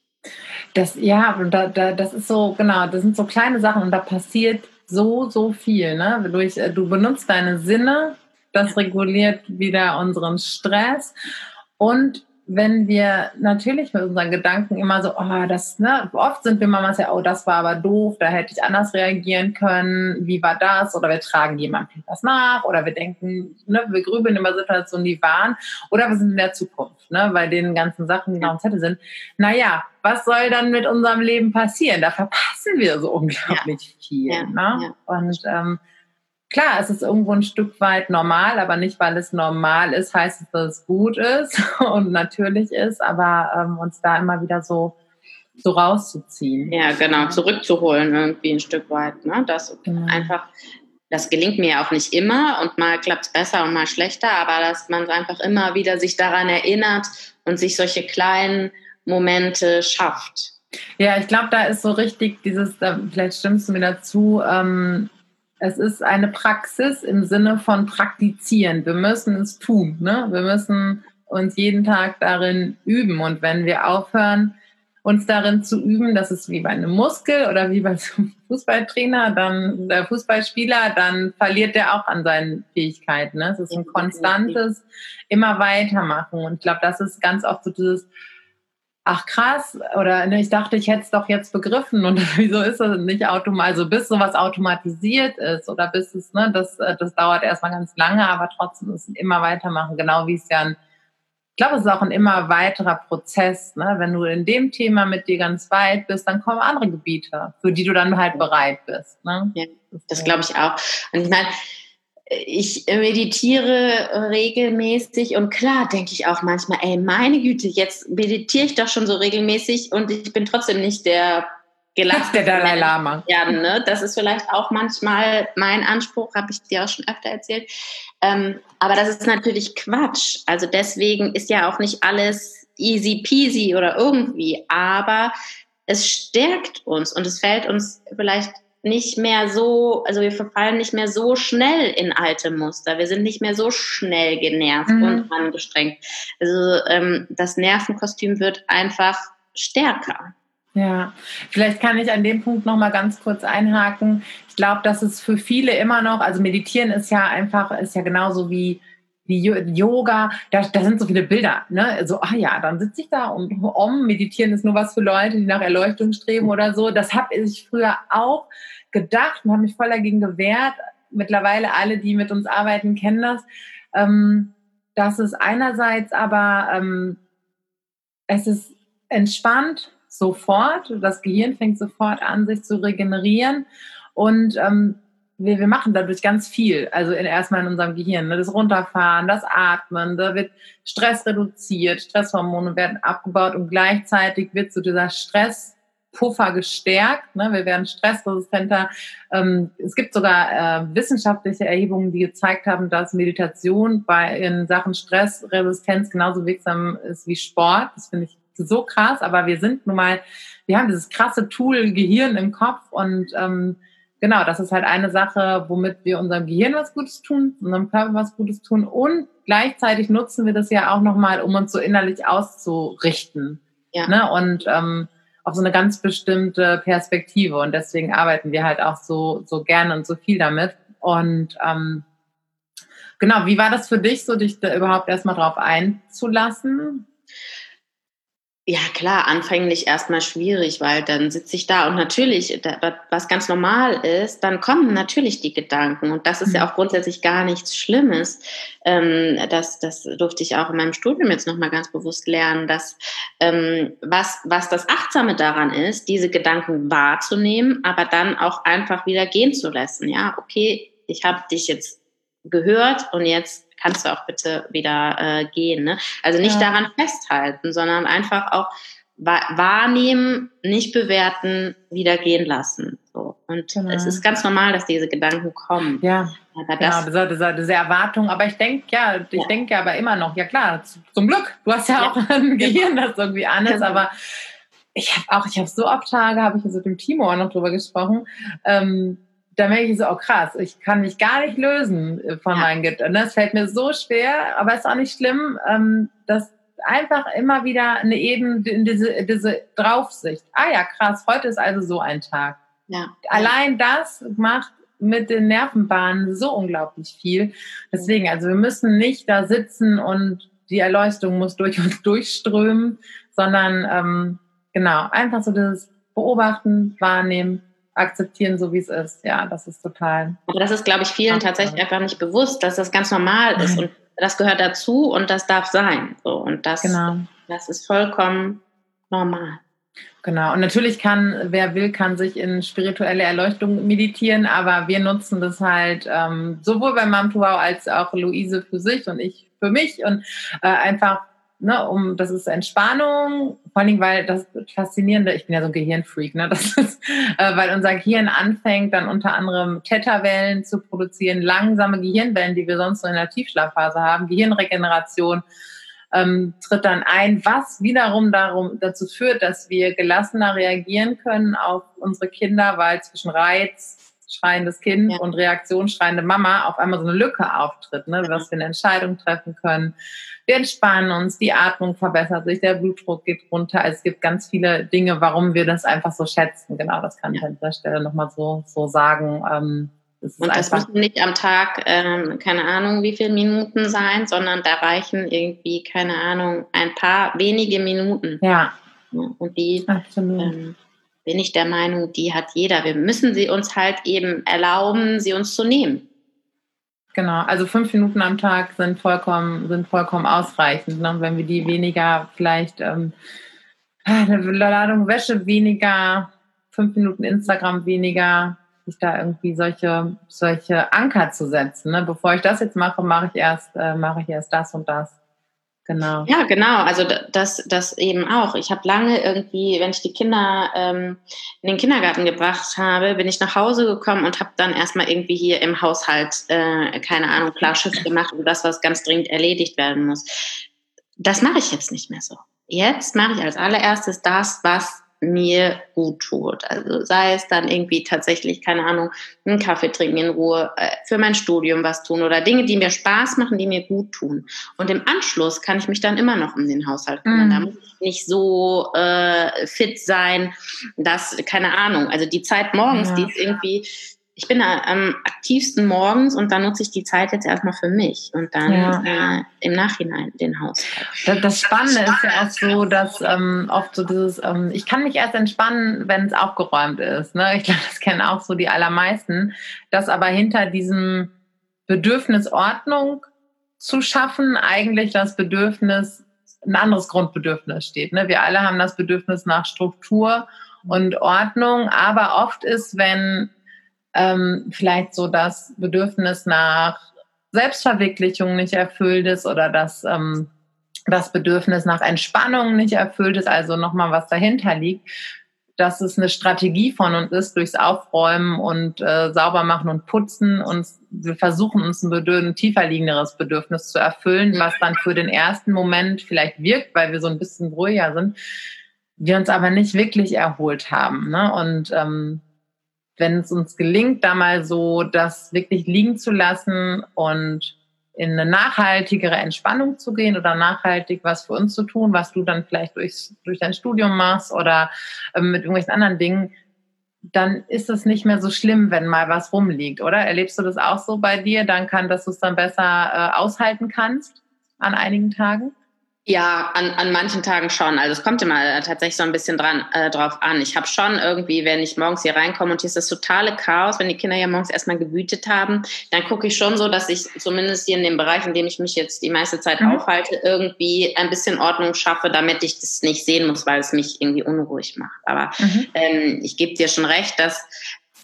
A: Das, ja, da, da, das ist so, genau, das sind so kleine Sachen und da passiert so, so viel. Ne? Durch, äh, du benutzt deine Sinne, das reguliert wieder unseren Stress und wenn wir natürlich mit unseren Gedanken immer so, oh, das, ne, oft sind wir Mamas ja, oh, das war aber doof, da hätte ich anders reagieren können, wie war das? Oder wir tragen jemandem was nach, oder wir denken, ne, wir grübeln über Situationen, die waren, oder wir sind in der Zukunft, ne, bei den ganzen Sachen, die noch im Zettel sind. Naja, was soll dann mit unserem Leben passieren? Da verpassen wir so unglaublich ja. viel. Ja. Ne? Ja. Und ähm, klar, es ist irgendwo ein Stück weit normal, aber nicht, weil es normal ist, heißt es, dass es gut ist und natürlich ist, aber ähm, uns da immer wieder so, so rauszuziehen.
B: Ja, genau, zurückzuholen irgendwie ein Stück weit. Ne? Das genau. einfach, das gelingt mir auch nicht immer und mal klappt es besser und mal schlechter, aber dass man einfach immer wieder sich daran erinnert und sich solche kleinen Momente schafft.
A: Ja, ich glaube, da ist so richtig dieses, vielleicht stimmst du mir dazu, ähm, es ist eine Praxis im Sinne von praktizieren. Wir müssen es tun. Ne? Wir müssen uns jeden Tag darin üben. Und wenn wir aufhören, uns darin zu üben, das ist wie bei einem Muskel oder wie bei einem Fußballtrainer, dann der Fußballspieler, dann verliert der auch an seinen Fähigkeiten. Ne? Es ist ein konstantes immer weitermachen. Und ich glaube, das ist ganz oft so dieses, ach krass, oder ne, ich dachte, ich hätte es doch jetzt begriffen und wieso ist das nicht automatisch, also bis sowas automatisiert ist oder bis es, ne, das, äh, das dauert erstmal ganz lange, aber trotzdem ist es immer weitermachen, genau wie es ja ein, ich glaube, es ist auch ein immer weiterer Prozess, ne? wenn du in dem Thema mit dir ganz weit bist, dann kommen andere Gebiete, für die du dann halt bereit bist. Ne?
B: Ja, das glaube ich auch. Und ich meine, ich meditiere regelmäßig und klar denke ich auch manchmal, ey, meine Güte, jetzt meditiere ich doch schon so regelmäßig und ich bin trotzdem nicht der
A: gelassene der Dalai Lama.
B: Ja, ne? Das ist vielleicht auch manchmal mein Anspruch, habe ich dir auch schon öfter erzählt. Ähm, aber das ist natürlich Quatsch. Also deswegen ist ja auch nicht alles easy peasy oder irgendwie, aber es stärkt uns und es fällt uns vielleicht nicht mehr so, also wir verfallen nicht mehr so schnell in alte Muster. Wir sind nicht mehr so schnell genervt mhm. und angestrengt. Also ähm, das Nervenkostüm wird einfach stärker.
A: Ja, vielleicht kann ich an dem Punkt noch mal ganz kurz einhaken. Ich glaube, dass es für viele immer noch, also meditieren ist ja einfach, ist ja genauso wie wie Yoga, da, da sind so viele Bilder, ne? So, ah ja, dann sitze ich da und um, meditieren ist nur was für Leute, die nach Erleuchtung streben oder so. Das habe ich früher auch gedacht und habe mich voll dagegen gewehrt. Mittlerweile alle, die mit uns arbeiten, kennen das. Ähm, das ist einerseits aber, ähm, es ist entspannt sofort, das Gehirn fängt sofort an, sich zu regenerieren und ähm, wir, wir machen dadurch ganz viel, also in, erstmal in unserem Gehirn, ne? das Runterfahren, das Atmen, da wird Stress reduziert, Stresshormone werden abgebaut und gleichzeitig wird so dieser Stresspuffer gestärkt. Ne? Wir werden stressresistenter. Ähm, es gibt sogar äh, wissenschaftliche Erhebungen, die gezeigt haben, dass Meditation bei in Sachen Stressresistenz genauso wirksam ist wie Sport. Das finde ich so krass, aber wir sind nun mal, wir haben dieses krasse Tool Gehirn im Kopf und ähm, genau, das ist halt eine Sache, womit wir unserem Gehirn was Gutes tun, unserem Körper was Gutes tun und gleichzeitig nutzen wir das ja auch nochmal, um uns so innerlich auszurichten. Ja. Ne? Und ähm, auf so eine ganz bestimmte Perspektive. Und deswegen arbeiten wir halt auch so, so gerne und so viel damit. Und ähm, genau, wie war das für dich, so dich da überhaupt erstmal drauf einzulassen?
B: Ja, klar, anfänglich erstmal schwierig, weil dann sitze ich da und natürlich, was ganz normal ist, dann kommen natürlich die Gedanken und das ist ja mhm. auch grundsätzlich gar nichts Schlimmes. Ähm, das, das durfte ich auch in meinem Studium jetzt nochmal ganz bewusst lernen, dass ähm, was, was das Achtsame daran ist, diese Gedanken wahrzunehmen, aber dann auch einfach wieder gehen zu lassen. Ja, okay, ich habe dich jetzt gehört und jetzt kannst du auch bitte wieder äh, gehen. Ne? Also nicht ja. daran festhalten, sondern einfach auch wahrnehmen, nicht bewerten, wieder gehen lassen. So. Und genau. es ist ganz normal, dass diese Gedanken kommen.
A: Ja. Aber das, genau, diese, diese Erwartung. Aber ich denke, ja, ich ja. denke aber immer noch, ja klar, zum Glück. Du hast ja, ja. auch ein Gehirn, das irgendwie an ist, genau. aber ich habe auch, ich habe so oft Tage, habe ich mit dem Timo auch noch drüber gesprochen, ähm, da merke ich so, oh krass, ich kann mich gar nicht lösen äh, von ja. meinen Gedanken. Das fällt mir so schwer, aber ist auch nicht schlimm, ähm, dass einfach immer wieder eine Ebene in diese, diese Draufsicht. Ah ja, krass, heute ist also so ein Tag. Ja. Allein das macht mit den Nervenbahnen so unglaublich viel. Deswegen, also wir müssen nicht da sitzen und die Erleuchtung muss durch uns durchströmen, sondern ähm, genau, einfach so das Beobachten, Wahrnehmen, akzeptieren, so wie es ist. Ja, das ist total.
B: Aber das ist, glaube ich, vielen tatsächlich einfach nicht bewusst, dass das ganz normal ist und das gehört dazu und das darf sein. So, und das, genau. das ist vollkommen normal.
A: Genau. Und natürlich kann, wer will, kann sich in spirituelle Erleuchtung meditieren, aber wir nutzen das halt ähm, sowohl bei Mam Tuau als auch Luise für sich und ich für mich und äh, einfach ne, um, das ist Entspannung, vor allem, weil das Faszinierende, ich bin ja so ein Gehirnfreak, ne, das ist, äh, weil unser Gehirn anfängt, dann unter anderem Theta-Wellen zu produzieren, langsame Gehirnwellen, die wir sonst so in der Tiefschlafphase haben, Gehirnregeneration, ähm, tritt dann ein, was wiederum darum, dazu führt, dass wir gelassener reagieren können auf unsere Kinder, weil zwischen Reiz, schreiendes Kind ja. und Reaktion schreiende Mama auf einmal so eine Lücke auftritt, ne, was wir eine Entscheidung treffen können. Wir entspannen uns, die Atmung verbessert sich, der Blutdruck geht runter. Also es gibt ganz viele Dinge, warum wir das einfach so schätzen. Genau, das kann ich an dieser Stelle nochmal so, so sagen. Ähm,
B: das und das müssen nicht am Tag, ähm, keine Ahnung, wie viele Minuten sein, sondern da reichen irgendwie, keine Ahnung, ein paar wenige Minuten.
A: Ja.
B: Und die ähm, bin ich der Meinung, die hat jeder. Wir müssen sie uns halt eben erlauben, sie uns zu nehmen.
A: Genau, also fünf Minuten am Tag sind vollkommen, sind vollkommen ausreichend. Ne? Wenn wir die weniger, vielleicht ähm, eine Ladung Wäsche weniger, fünf Minuten Instagram weniger, sich da irgendwie solche, solche Anker zu setzen. Ne? Bevor ich das jetzt mache, mache ich erst, äh, mache ich erst das und das.
B: Genau. Ja, genau. Also das, das eben auch. Ich habe lange irgendwie, wenn ich die Kinder ähm, in den Kindergarten gebracht habe, bin ich nach Hause gekommen und habe dann erstmal irgendwie hier im Haushalt, äh, keine Ahnung, Klarschiff gemacht und das, was ganz dringend erledigt werden muss. Das mache ich jetzt nicht mehr so. Jetzt mache ich als allererstes das, was mir gut tut. Also sei es dann irgendwie tatsächlich, keine Ahnung, einen Kaffee trinken in Ruhe, äh, für mein Studium was tun oder Dinge, die mir Spaß machen, die mir gut tun. Und im Anschluss kann ich mich dann immer noch um den Haushalt kümmern. Mm. Da muss ich nicht so äh, fit sein, dass, keine Ahnung, also die Zeit morgens, ja. die ist irgendwie ich bin am aktivsten morgens und dann nutze ich die Zeit jetzt erstmal für mich und dann ja. äh, im Nachhinein den Haushalt.
A: Das, das Spannende ist ja auch so, dass ähm, oft so dieses, ähm, ich kann mich erst entspannen, wenn es aufgeräumt ist. Ne? Ich glaube, das kennen auch so die allermeisten, dass aber hinter diesem Bedürfnis Ordnung zu schaffen eigentlich das Bedürfnis, ein anderes Grundbedürfnis steht. Ne? Wir alle haben das Bedürfnis nach Struktur und Ordnung, aber oft ist, wenn ähm, vielleicht so das Bedürfnis nach Selbstverwirklichung nicht erfüllt ist oder das, ähm, das Bedürfnis nach Entspannung nicht erfüllt ist, also nochmal was dahinter liegt, dass es eine Strategie von uns ist, durchs Aufräumen und äh, sauber machen und putzen und wir versuchen uns ein, Bedürfnis, ein tiefer liegenderes Bedürfnis zu erfüllen, was dann für den ersten Moment vielleicht wirkt, weil wir so ein bisschen ruhiger sind, wir uns aber nicht wirklich erholt haben. Ne? Und ähm, wenn es uns gelingt, da mal so das wirklich liegen zu lassen und in eine nachhaltigere Entspannung zu gehen oder nachhaltig was für uns zu tun, was du dann vielleicht durch, durch dein Studium machst oder ähm, mit irgendwelchen anderen Dingen, dann ist es nicht mehr so schlimm, wenn mal was rumliegt, oder? Erlebst du das auch so bei dir? Dann kann, dass du es dann besser äh, aushalten kannst an einigen Tagen?
B: Ja, an, an manchen Tagen schon. Also es kommt immer äh, tatsächlich so ein bisschen dran äh, drauf an. Ich habe schon irgendwie, wenn ich morgens hier reinkomme und hier ist das totale Chaos, wenn die Kinder ja morgens erstmal gewütet haben, dann gucke ich schon so, dass ich zumindest hier in dem Bereich, in dem ich mich jetzt die meiste Zeit mhm. aufhalte, irgendwie ein bisschen Ordnung schaffe, damit ich das nicht sehen muss, weil es mich irgendwie unruhig macht. Aber mhm. ähm, ich gebe dir schon recht, dass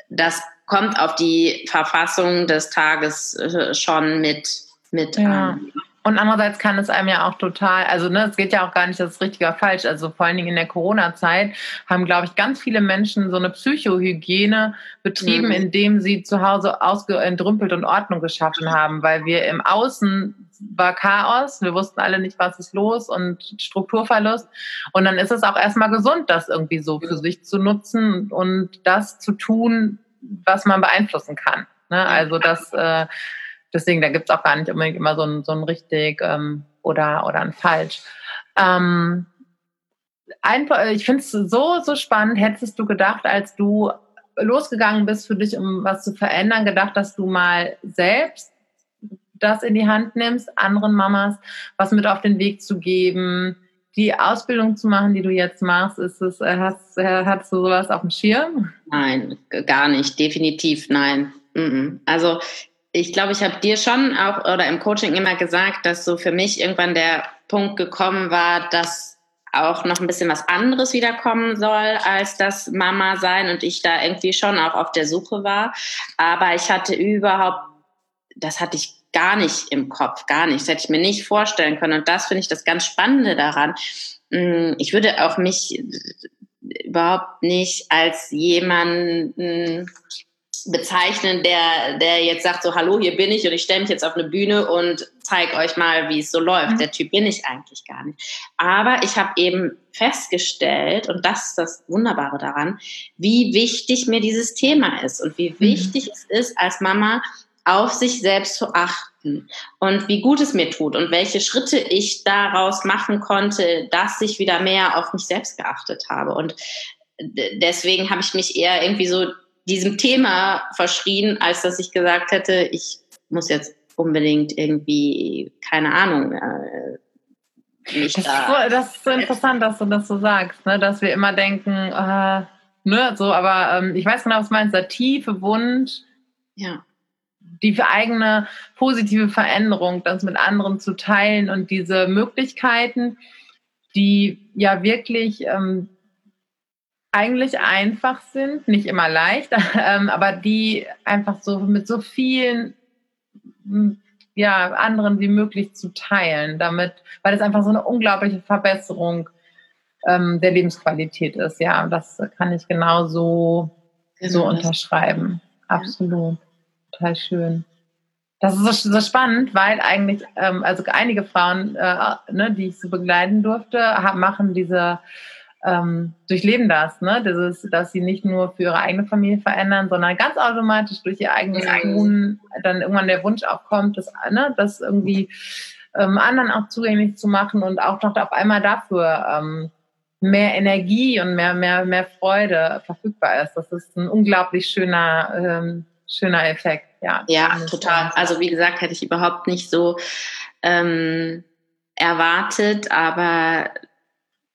B: das kommt auf die Verfassung des Tages äh, schon mit mit
A: ja. an. Und andererseits kann es einem ja auch total, also ne, es geht ja auch gar nicht, das ist richtig oder falsch. Also vor allen Dingen in der Corona-Zeit haben, glaube ich, ganz viele Menschen so eine Psychohygiene betrieben, mhm. indem sie zu Hause entrümpelt und Ordnung geschaffen haben, weil wir im Außen war Chaos, wir wussten alle nicht, was ist los und Strukturverlust. Und dann ist es auch erstmal gesund, das irgendwie so für sich zu nutzen und das zu tun, was man beeinflussen kann. Ne? Also das äh, Deswegen, da gibt es auch gar nicht unbedingt immer so ein, so ein richtig ähm, oder, oder ein falsch. Ähm, ein, ich finde es so, so spannend. Hättest du gedacht, als du losgegangen bist für dich, um was zu verändern, gedacht, dass du mal selbst das in die Hand nimmst, anderen Mamas was mit auf den Weg zu geben, die Ausbildung zu machen, die du jetzt machst, ist es, äh, hast, äh, hast du sowas auf dem Schirm?
B: Nein, gar nicht, definitiv nein. Also ich glaube, ich habe dir schon auch oder im Coaching immer gesagt, dass so für mich irgendwann der Punkt gekommen war, dass auch noch ein bisschen was anderes wiederkommen soll als das Mama sein und ich da irgendwie schon auch auf der Suche war. Aber ich hatte überhaupt, das hatte ich gar nicht im Kopf, gar nicht. Das hätte ich mir nicht vorstellen können. Und das finde ich das ganz Spannende daran. Mm, ich würde auch mich überhaupt nicht als jemanden bezeichnen, der, der jetzt sagt so, hallo, hier bin ich und ich stelle mich jetzt auf eine Bühne und zeige euch mal, wie es so läuft. Mhm. Der Typ bin ich eigentlich gar nicht. Aber ich habe eben festgestellt, und das ist das Wunderbare daran, wie wichtig mir dieses Thema ist und wie mhm. wichtig es ist, als Mama auf sich selbst zu achten und wie gut es mir tut und welche Schritte ich daraus machen konnte, dass ich wieder mehr auf mich selbst geachtet habe. Und deswegen habe ich mich eher irgendwie so diesem Thema verschrien, als dass ich gesagt hätte, ich muss jetzt unbedingt irgendwie, keine Ahnung, äh,
A: das, da das ist so interessant, dass du das so sagst, ne? dass wir immer denken, äh, ne, so, aber ähm, ich weiß genau, was du meinst, der tiefe Wunsch, ja die eigene positive Veränderung, das mit anderen zu teilen und diese Möglichkeiten, die ja wirklich ähm, eigentlich einfach sind, nicht immer leicht, ähm, aber die einfach so mit so vielen ja, anderen wie möglich zu teilen, damit, weil es einfach so eine unglaubliche Verbesserung ähm, der Lebensqualität ist. Ja, das kann ich genauso genau so unterschreiben. Absolut total schön. Das ist so, so spannend, weil eigentlich, ähm, also einige Frauen, äh, ne, die ich so begleiten durfte, haben, machen diese, ähm, durchleben das, ne? Dieses, dass sie nicht nur für ihre eigene Familie verändern, sondern ganz automatisch durch ihr eigenes Tun dann irgendwann der Wunsch aufkommt, das, ne, das irgendwie ähm, anderen auch zugänglich zu machen und auch noch auf einmal dafür ähm, mehr Energie und mehr, mehr, mehr Freude verfügbar ist. Das ist ein unglaublich schöner ähm, schöner Effekt, ja.
B: Ja, total. Also wie gesagt, hätte ich überhaupt nicht so ähm, erwartet, aber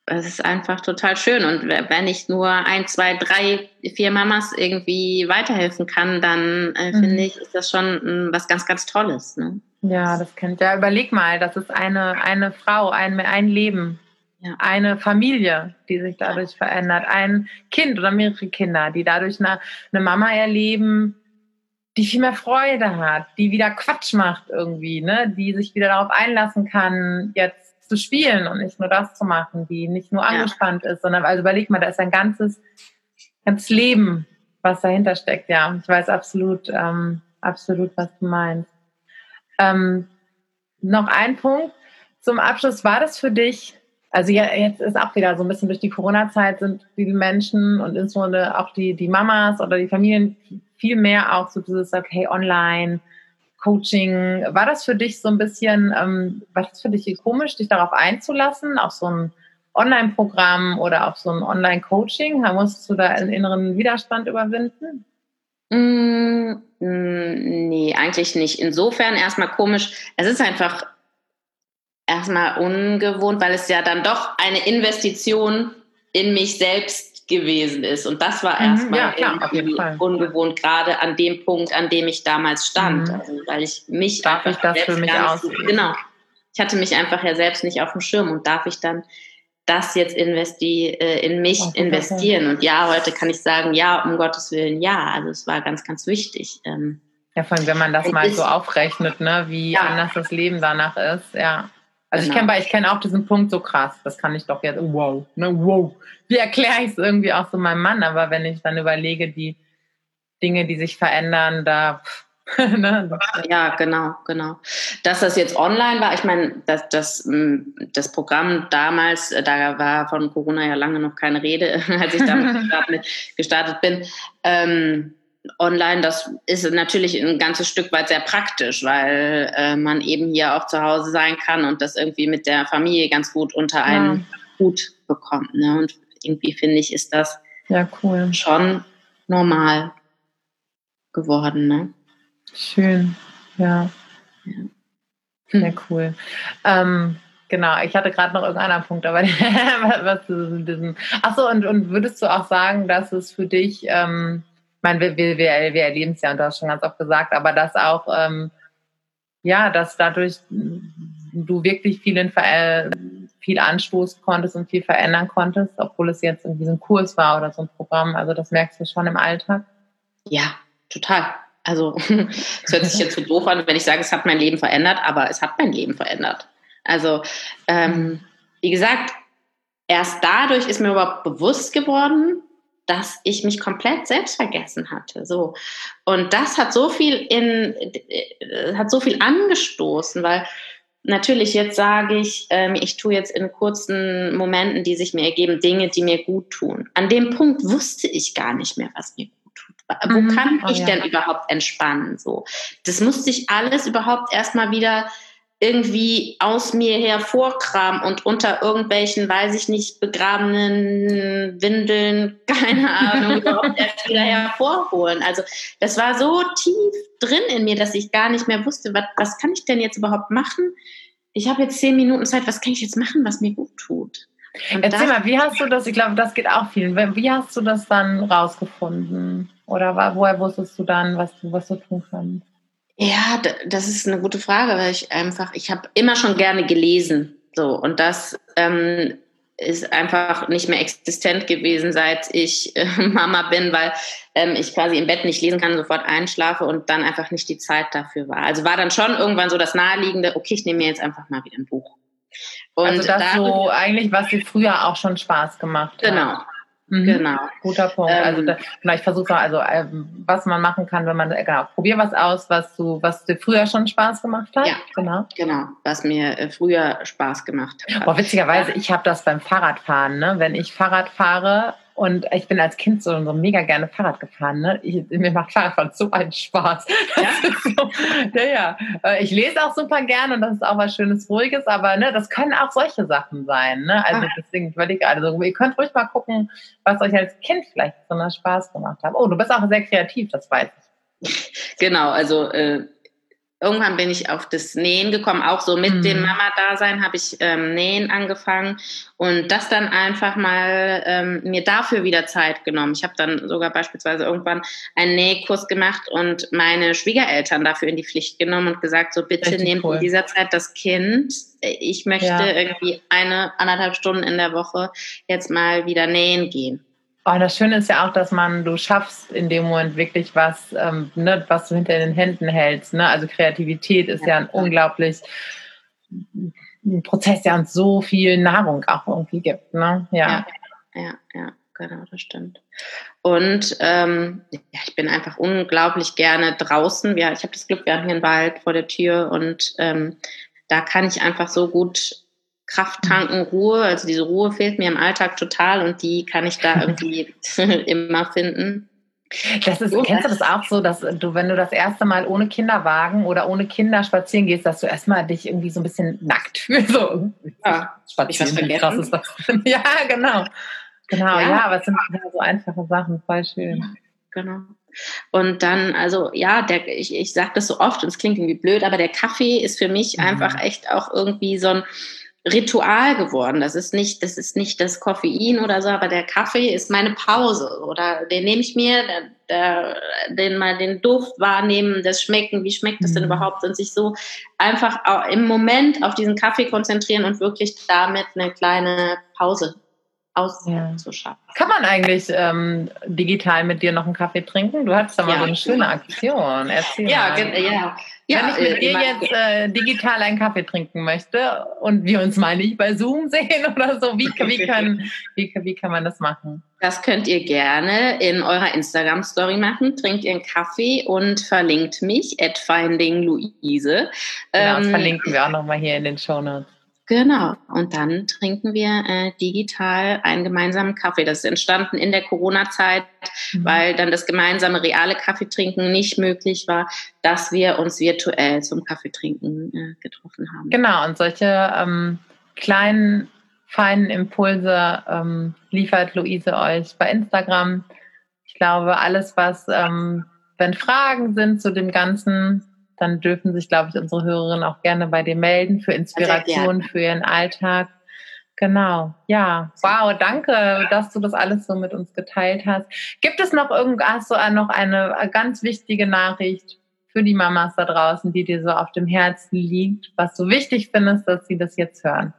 B: es ist einfach total schön. Und wenn ich nur ein, zwei, drei, vier Mamas irgendwie weiterhelfen kann, dann äh, mhm. finde ich, ist das schon äh, was ganz, ganz Tolles. Ne?
A: Ja, das kennt ja. Überleg mal, das ist eine, eine Frau, ein, ein Leben. Ja. Eine Familie, die sich dadurch verändert, ein Kind oder mehrere Kinder, die dadurch eine, eine Mama erleben, die viel mehr Freude hat, die wieder Quatsch macht irgendwie, ne, die sich wieder darauf einlassen kann, jetzt zu spielen und nicht nur das zu machen, die nicht nur angespannt ja. ist, sondern also überleg mal, da ist ein ganzes, ganzes Leben, was dahinter steckt. Ja, ich weiß absolut, ähm, absolut, was du meinst. Ähm, noch ein Punkt zum Abschluss. War das für dich also ja, jetzt ist auch wieder so ein bisschen durch die Corona-Zeit sind die Menschen und insbesondere auch die, die Mamas oder die Familien viel mehr auch so dieses, okay, online, Coaching. War das für dich so ein bisschen, ähm, war das für dich komisch, dich darauf einzulassen, auf so ein Online-Programm oder auf so ein Online-Coaching? Musstest du da einen inneren Widerstand überwinden?
B: Mm, mm, nee, eigentlich nicht. Insofern erstmal komisch. Es ist einfach erstmal ungewohnt, weil es ja dann doch eine Investition in mich selbst gewesen ist. Und das war mhm, erstmal ja, ungewohnt, gerade an dem Punkt, an dem ich damals stand. Mhm. Also, weil ich mich
A: darf ich das für mich aus?
B: Genau. Ich hatte mich einfach ja selbst nicht auf dem Schirm und darf ich dann das jetzt investi äh, in mich oh, investieren. Und ja, heute kann ich sagen, ja, um Gottes Willen, ja. Also es war ganz, ganz wichtig. Ähm,
A: ja, vor allem, wenn man das mal so aufrechnet, ne, wie ja. anders das Leben danach ist, ja. Also genau. ich kenne ich kenne auch diesen Punkt so krass, das kann ich doch jetzt, wow, ne, wow. Wie erkläre ich es irgendwie auch so meinem Mann? Aber wenn ich dann überlege, die Dinge, die sich verändern, da
B: ne, ja, genau, genau. Dass das jetzt online war, ich meine, das, das, mm, das Programm damals, äh, da war von Corona ja lange noch keine Rede, als ich damit gestartet bin. Ähm, online, das ist natürlich ein ganzes Stück weit sehr praktisch, weil äh, man eben hier auch zu Hause sein kann und das irgendwie mit der Familie ganz gut unter einen ja. Hut bekommt. Ne? Und irgendwie finde ich, ist das
A: ja, cool.
B: schon normal geworden. Ne?
A: Schön, ja. Sehr cool. Ähm, genau, ich hatte gerade noch irgendeinen Punkt, aber was zu diesem. Achso, und, und würdest du auch sagen, dass es für dich, ähm, meine, wir, wir, wir erleben es ja und du hast schon ganz oft gesagt, aber dass auch, ähm, ja, dass dadurch du wirklich viel, in, viel anstoßen konntest und viel verändern konntest, obwohl es jetzt irgendwie so ein Kurs war oder so ein Programm. Also das merkst du schon im Alltag.
B: Ja, total. Also es hört sich jetzt so doof an, wenn ich sage, es hat mein Leben verändert, aber es hat mein Leben verändert. Also ähm, wie gesagt, erst dadurch ist mir überhaupt bewusst geworden, dass ich mich komplett selbst vergessen hatte. So und das hat so viel in äh, hat so viel angestoßen, weil natürlich jetzt sage ich, ähm, ich tue jetzt in kurzen Momenten, die sich mir ergeben, Dinge, die mir gut tun. An dem Punkt wusste ich gar nicht mehr, was mir gut tut. Wo mhm. kann oh, ich ja. denn überhaupt entspannen? So, das musste ich alles überhaupt erstmal wieder irgendwie aus mir hervorkramen und unter irgendwelchen, weiß ich nicht, begrabenen Windeln, keine Ahnung, überhaupt erst wieder hervorholen. Also das war so tief drin in mir, dass ich gar nicht mehr wusste, was, was kann ich denn jetzt überhaupt machen? Ich habe jetzt zehn Minuten Zeit, was kann ich jetzt machen, was mir gut tut?
A: Und Erzähl mal, wie hast du das, ich glaube, das geht auch vielen, wie hast du das dann rausgefunden? Oder woher wusstest du dann, was du, was du tun kannst?
B: Ja, das ist eine gute Frage, weil ich einfach, ich habe immer schon gerne gelesen. So, und das ähm, ist einfach nicht mehr existent gewesen, seit ich äh, Mama bin, weil ähm, ich quasi im Bett nicht lesen kann, sofort einschlafe und dann einfach nicht die Zeit dafür war. Also war dann schon irgendwann so das Naheliegende, okay, ich nehme mir jetzt einfach mal wieder ein Buch.
A: Und also das da, so eigentlich, was dir früher auch schon Spaß gemacht
B: hat. Genau,
A: Mhm. Genau. Guter Punkt. Ähm, also da, genau, ich versuche also ähm, was man machen kann, wenn man genau, probier was aus, was du, was dir früher schon Spaß gemacht hat.
B: Ja, genau. Genau, was mir äh, früher Spaß gemacht hat.
A: Boah, witzigerweise, ich habe das beim Fahrradfahren, ne? Wenn ich Fahrrad fahre und ich bin als Kind so, so mega gerne Fahrrad gefahren. Ne? Ich, mir macht Fahrradfahren so einen Spaß. Ja? So, ja, ja. Äh, ich lese auch super gerne und das ist auch was Schönes, Ruhiges, aber ne, das können auch solche Sachen sein. Ne? Also ah. deswegen würde ich also ihr könnt ruhig mal gucken, was euch als Kind vielleicht besonders Spaß gemacht hat. Oh, du bist auch sehr kreativ, das weiß
B: ich. Genau, also äh, irgendwann bin ich auf das Nähen gekommen, auch so mit mhm. dem Mama-Dasein habe ich ähm, Nähen angefangen und das dann einfach mal ähm, mir dafür wieder Zeit genommen. Ich habe dann sogar beispielsweise irgendwann einen Nähkurs gemacht und meine Schwiegereltern dafür in die Pflicht genommen und gesagt, so bitte Richtig nehmt cool. in dieser Zeit das Kind. Ich möchte ja. irgendwie eine, anderthalb Stunden in der Woche jetzt mal wieder nähen gehen.
A: Oh, das Schöne ist ja auch, dass man, du schaffst in dem Moment wirklich was, ähm, ne, was du hinter den Händen hältst. Ne? Also Kreativität ist ja, ja ein unglaublich ein Prozess, der uns so viel Nahrung auch irgendwie gibt. Ne?
B: Ja. ja, ja, ja genau, das stimmt. Und ähm, ja, ich bin einfach unglaublich gerne draußen. Ja, ich habe das Glück, wir haben hier einen Wald vor der Tür und ähm, da kann ich einfach so gut Kraft tanken, Ruhe. Also diese Ruhe fehlt mir im Alltag total und die kann ich da irgendwie immer finden.
A: Das ist, kennst du das auch so, dass du, wenn du das erste Mal ohne Kinderwagen oder ohne Kinder spazieren gehst, dass du erstmal dich irgendwie so ein bisschen nackt fühlst? So,
B: ja, spazieren,
A: wie krass ist das? ja, genau. Genau, ja, ja aber es sind ja so einfache Sachen, voll schön.
B: Genau. Und dann, also ja, der, ich, ich sage das so oft und es klingt irgendwie blöd, aber der Kaffee ist für mich mhm. einfach echt auch irgendwie so ein, Ritual geworden. Das ist nicht, das ist nicht das Koffein oder so, aber der Kaffee ist meine Pause. Oder den nehme ich mir, der, der, den mal den Duft wahrnehmen, das Schmecken, wie schmeckt das denn mhm. überhaupt und sich so einfach im Moment auf diesen Kaffee konzentrieren und wirklich damit eine kleine Pause auszuschaffen. Ja.
A: Kann man eigentlich ähm, digital mit dir noch einen Kaffee trinken? Du hattest da mal ja. so eine schöne Aktion. Erzähl
B: ja, mal. ja.
A: Ja, Wenn ich mit äh, dir jetzt äh, digital einen Kaffee trinken möchte und wir uns mal nicht bei Zoom sehen oder so, wie, wie, kann, wie, wie kann man das machen?
B: Das könnt ihr gerne in eurer Instagram-Story machen. Trinkt ihr einen Kaffee und verlinkt mich, at Finding Luise.
A: Genau, das ähm, verlinken wir auch nochmal hier in den Show Notes.
B: Genau. Und dann trinken wir äh, digital einen gemeinsamen Kaffee. Das ist entstanden in der Corona-Zeit, mhm. weil dann das gemeinsame reale Kaffeetrinken nicht möglich war, dass wir uns virtuell zum Kaffeetrinken äh, getroffen haben.
A: Genau. Und solche ähm, kleinen, feinen Impulse ähm, liefert Luise euch bei Instagram. Ich glaube, alles, was, ähm, wenn Fragen sind zu dem Ganzen, dann dürfen sich, glaube ich, unsere Hörerinnen auch gerne bei dir melden für Inspiration für ihren Alltag. Genau, ja. Wow, danke, dass du das alles so mit uns geteilt hast. Gibt es noch irgendwas, so noch eine ganz wichtige Nachricht für die Mamas da draußen, die dir so auf dem Herzen liegt, was du wichtig findest, dass sie das jetzt hören?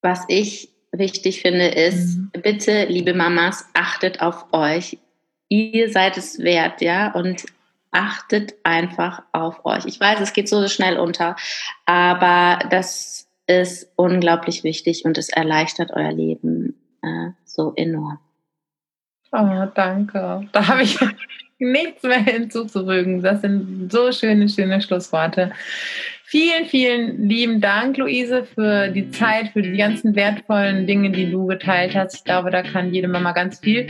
B: Was ich wichtig finde, ist, mhm. bitte, liebe Mamas, achtet auf euch. Ihr seid es wert, ja, und achtet einfach auf euch. Ich weiß, es geht so schnell unter, aber das ist unglaublich wichtig und es erleichtert euer Leben äh, so enorm.
A: Oh, danke. Da habe ich nichts mehr hinzuzufügen. Das sind so schöne, schöne Schlussworte. Vielen, vielen lieben Dank, Luise, für die Zeit, für die ganzen wertvollen Dinge, die du geteilt hast. Ich glaube, da kann jede Mama ganz viel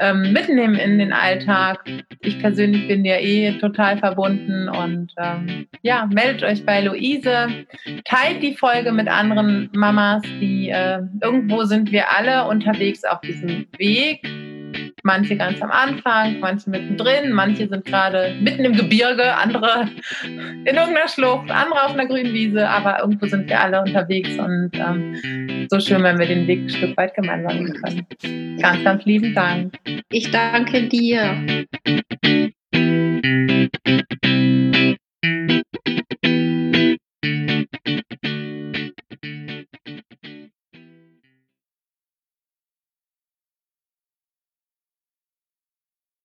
A: ähm, mitnehmen in den Alltag. Ich persönlich bin ja eh total verbunden und ähm, ja, meldet euch bei Luise, teilt die Folge mit anderen Mamas, die äh, irgendwo sind wir alle unterwegs auf diesem Weg Manche ganz am Anfang, manche mittendrin, manche sind gerade mitten im Gebirge, andere in irgendeiner Schlucht, andere auf einer grünen Wiese, aber irgendwo sind wir alle unterwegs und ähm, so schön, wenn wir den Weg ein Stück weit gemeinsam gehen können. Ganz, ganz lieben Dank.
B: Ich danke dir.